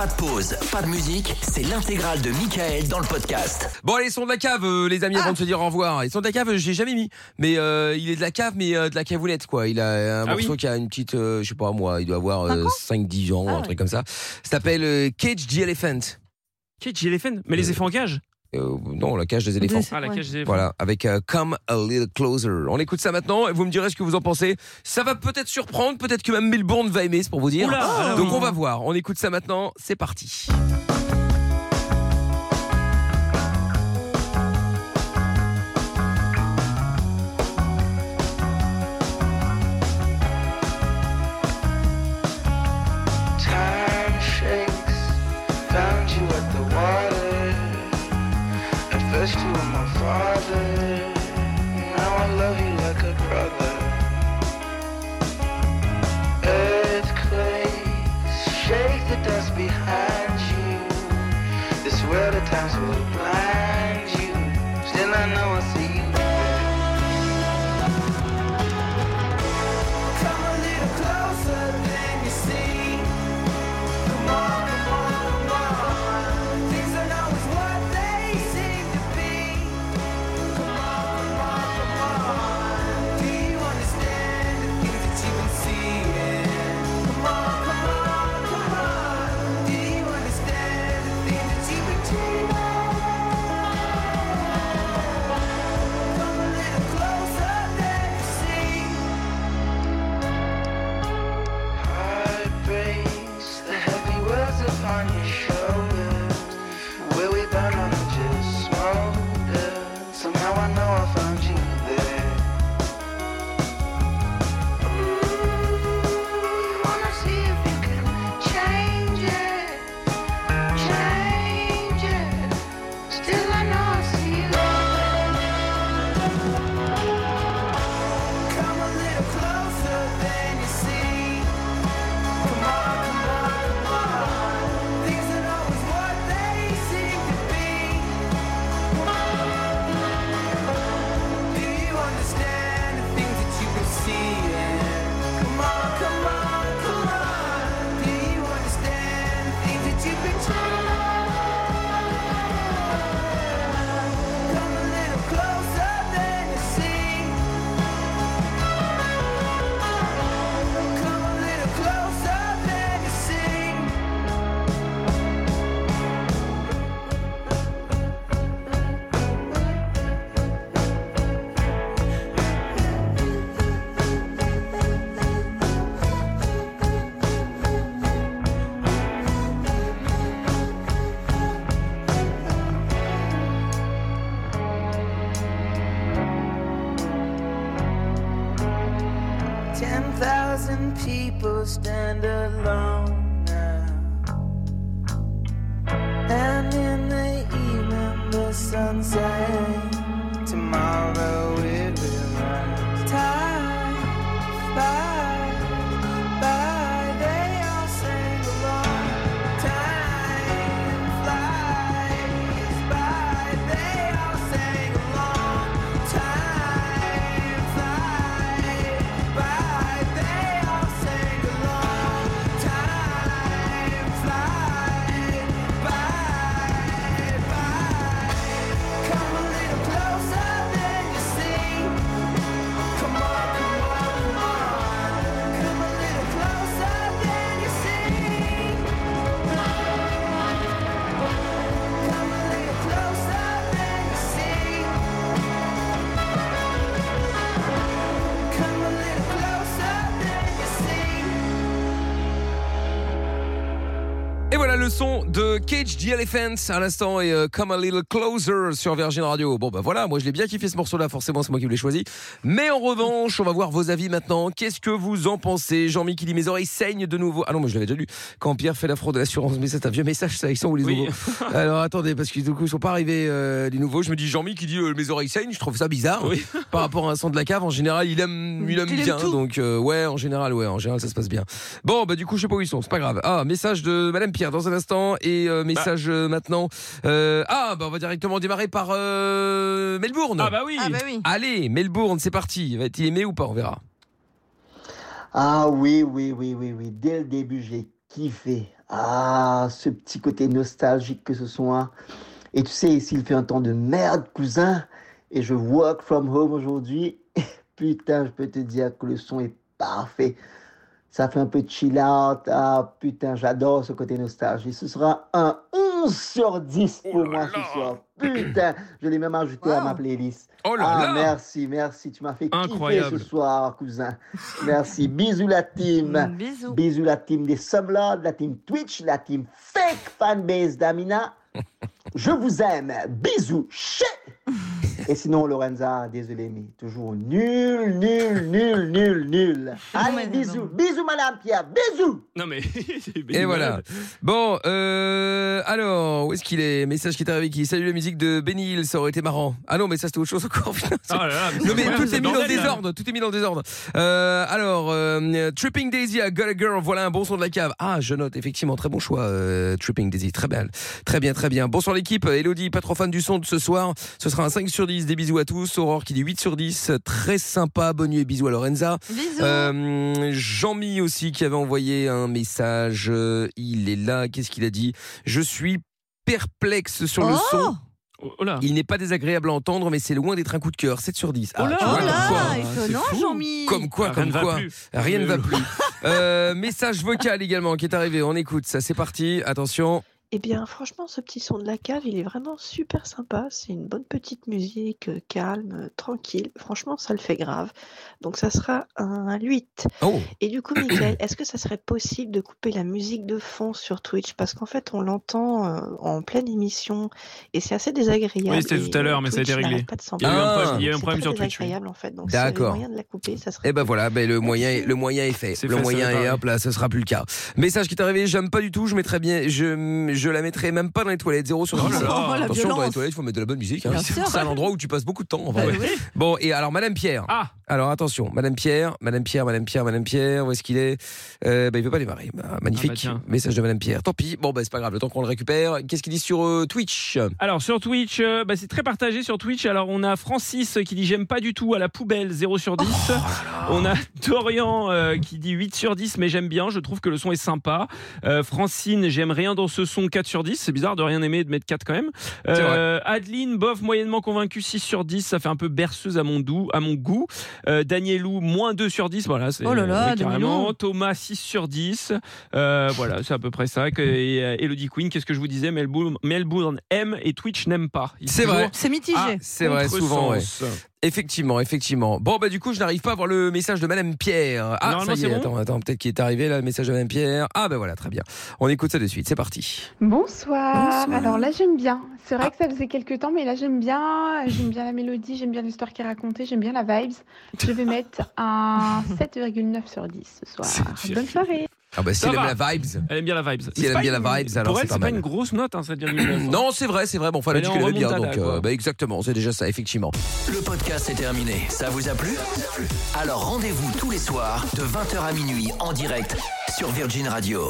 Pas de pause, pas de musique, c'est l'intégrale de Michael dans le podcast. Bon allez, son de la cave, euh, les amis, avant de se dire au revoir. Ils sont de la cave, j'ai jamais mis, mais euh, il est de la cave, mais euh, de la cavoulette quoi. Il a un Ah morceau oui. qui a une petite, euh, je sais pas moi, il doit avoir Cinq ans 5-10 ans, Ah un ouais. truc comme ça. Ça s'appelle euh, Cage the Elephant. Cage Elephant Mais les éléphants en cage? Euh, non, la cage des éléphants. Ah, la Ouais. cage des éléphants. Voilà, avec euh, Come a Little Closer. On écoute ça maintenant et vous me direz ce que vous en pensez. Ça va peut-être surprendre, peut-être que même Melbourne va aimer, c'est pour vous dire. Oula, alors Donc on va voir. On écoute ça maintenant. C'est parti. Let's do it, my father. power from Jesus. Thousand people stand alone now. And in the evening the sun sets. Et voilà le son de Cage the Elephant à l'instant et euh, Come a Little Closer sur Virgin Radio. Bon bah voilà, moi je l'ai bien kiffé ce morceau-là, forcément c'est moi qui l'ai choisi. Mais en revanche, on va voir vos avis maintenant. Qu'est-ce que vous en pensez? Jean-Mi qui dit mes oreilles saignent de nouveau. Ah non, moi je l'avais déjà lu. Quand Pierre fait la fraude de l'assurance, mais c'est un vieux message ça, ils sont où les Oui. nouveaux Alors attendez, parce que du coup ils sont pas arrivés euh, les nouveaux. Je me dis Jean-Mi qui dit euh, mes oreilles saignent, je trouve ça bizarre. Oui. Par rapport à un son de la cave, en général il aime, il aime Il bien. donc euh, ouais, en général ouais, en général ça se passe bien. Bon bah du coup je sais pas où ils sont, c'est pas grave. Ah message de Madame Pierre dans un instant et euh, message euh, maintenant. Euh, ah bah on va directement démarrer par euh, Melbourne. Ah bah oui. Ah bah oui. Allez Melbourne, c'est parti. Va-t-il aimer ou pas On verra. Ah oui, oui, oui, oui, oui. Dès le début, j'ai kiffé. Ah, ce petit côté nostalgique que ce soit. Et tu sais, s'il fait un temps de merde, cousin, et je work from home aujourd'hui, putain, je peux te dire que le son est parfait. Ça fait un peu chill out. Ah, putain, j'adore ce côté nostalgie. Ce sera un 11 sur 10 pour moi ce soir. Putain, je l'ai même ajouté à ma playlist. Oh là ah, là merci, merci. Tu m'as fait Incroyable. kiffer ce soir, cousin. Merci. Bisous la team. Mm, Bisous. Bisous la team des Sublods, la team Twitch, la team Fake Fanbase d'Amina. Je vous aime. Bisous. Chut. Et sinon, Lorenza, désolé, mais toujours nul, nul, nul, nul, nul. Allez, bisous. non. Bisous, Madame Pierre. Bisous. Non mais. Et voilà. Bon, euh, alors, où est-ce qu'il est? Message qui est arrivé qui Salut la musique de Benny Hill, ça aurait été marrant. Ah non, mais ça c'était autre chose encore. Oh là là, Non mais tout est mis dans le désordre, tout est mis dans le désordre. Euh, alors, euh, Tripping Daisy à Got a Girl, voilà un bon son de la cave. Ah, je note effectivement très bon choix, euh, Tripping Daisy, très bien, très bien, très bien. Bonsoir l'équipe, Elodie, pas trop fan du son de ce soir. Ce sera un 5 sur 10, des bisous à tous. Aurore qui dit 8 sur 10, très sympa, bonne nuit et bisous à Lorenza. Bisous. Euh, Jean-Mi aussi qui avait envoyé un message, euh, il est là, qu'est-ce qu'il a dit? Je suis perplexe sur le Oh son. Oh, oh là. Il n'est pas désagréable à entendre, mais c'est loin d'être un coup de cœur. 7 sur 10. Oh là, tu Oh vois, là, comme quoi. Jean-Mi. Comme quoi, Ah, comme rien ne va quoi. plus. Rien ne va plus. Euh, message vocal également qui est arrivé. On écoute ça. C'est parti. Attention. Eh bien, franchement, ce petit son de la cave, il est vraiment super sympa. C'est une bonne petite musique, euh, calme, euh, tranquille. Franchement, ça le fait grave. Donc, ça sera un 8. Oh. Et du coup, Michael, est-ce que ça serait possible de couper la musique de fond sur Twitch? Parce qu'en fait, on l'entend euh, en pleine émission et c'est assez désagréable. Oui, c'était tout à l'heure, mais ça a été Twitch réglé. Pas de Il y a eu un Ah. problème- il y a eu un C'est problème très sur Twitch. oui. désagréable, en fait. Donc, D'accord. moyen de la couper, ça serait Eh ben voilà, ben le moyen, le moyen est fait. C'est Le fait, moyen ça est hop là, ce sera plus le cas. Message qui est arrivé, j'aime pas du tout, je mettrais bien, je, je la mettrais même pas dans les toilettes, 0 sur 10. Oh. Oh, Attention, dans les toilettes, il faut mettre de la bonne musique. hein. Bien C'est sûr. c'est un endroit où tu passes beaucoup de temps. en Bah oui. Bon, et alors, Madame Pierre. Ah Alors attention, Madame Pierre, Madame Pierre, Madame Pierre, Madame Pierre, où est-ce qu'il est, euh, bah, Il veut pas démarrer. Bah, magnifique. Ah bah tiens. Message de Madame Pierre. Tant pis. Bon, bah, c'est pas grave, le temps qu'on le récupère. Qu'est-ce qu'il dit sur euh, Twitch? Alors sur Twitch, euh, bah, c'est très partagé sur Twitch. Alors on a Francis qui dit j'aime pas du tout à la poubelle 0 sur 10. Oh on a Dorian euh, qui dit 8 sur 10 mais j'aime bien, je trouve que le son est sympa. Euh, Francine, j'aime rien dans ce son 4 sur 10. C'est bizarre de rien aimer et de mettre 4 quand même. Euh, Adeline, bof, moyennement convaincu 6 sur 10. Ça fait un peu berceuse à mon, doux, à mon goût. Euh, Danielou, moins 2 sur 10. Voilà, c'est Oh là là, carrément. Thomas 6 sur 10. Euh, voilà, c'est à peu près ça. Et euh, Elodie Queen, qu'est-ce que je vous disais? Melbourne, Melbourne aime et Twitch n'aime pas. C'est vrai. C'est mitigé. à C'est vrai, souvent, ouais. Effectivement, effectivement. Bon, bah, du coup, je n'arrive pas à voir le message de Madame Pierre. Ah, Normalement, ça y est, bon attends, attends, peut-être qu'il est arrivé, là, le message de Madame Pierre. Ah, bah voilà, très bien. On écoute ça de suite, c'est parti. Bonsoir. Bonsoir. Alors là, j'aime bien. C'est vrai que ça faisait quelques temps, mais là, j'aime bien. J'aime bien la mélodie, j'aime bien l'histoire qui est racontée, j'aime bien la vibes. Je vais mettre un 7,9 sur 10 ce soir. 7,9. Bonne soirée. Ah, bah, si Ça elle aime va. la vibes. Elle aime bien la vibes. Si elle aime bien une- la vibes, alors Pour elle, pas c'est pas une grosse note, hein, 7,9. Non, c'est vrai, c'est vrai. Bon, enfin, elle a dit qu'elle aimait bien, donc, euh, bah, exactement, c'est déjà ça, effectivement. Le podcast est terminé. Ça vous a plu? Alors rendez-vous tous les soirs de 20h à minuit en direct sur Virgin Radio.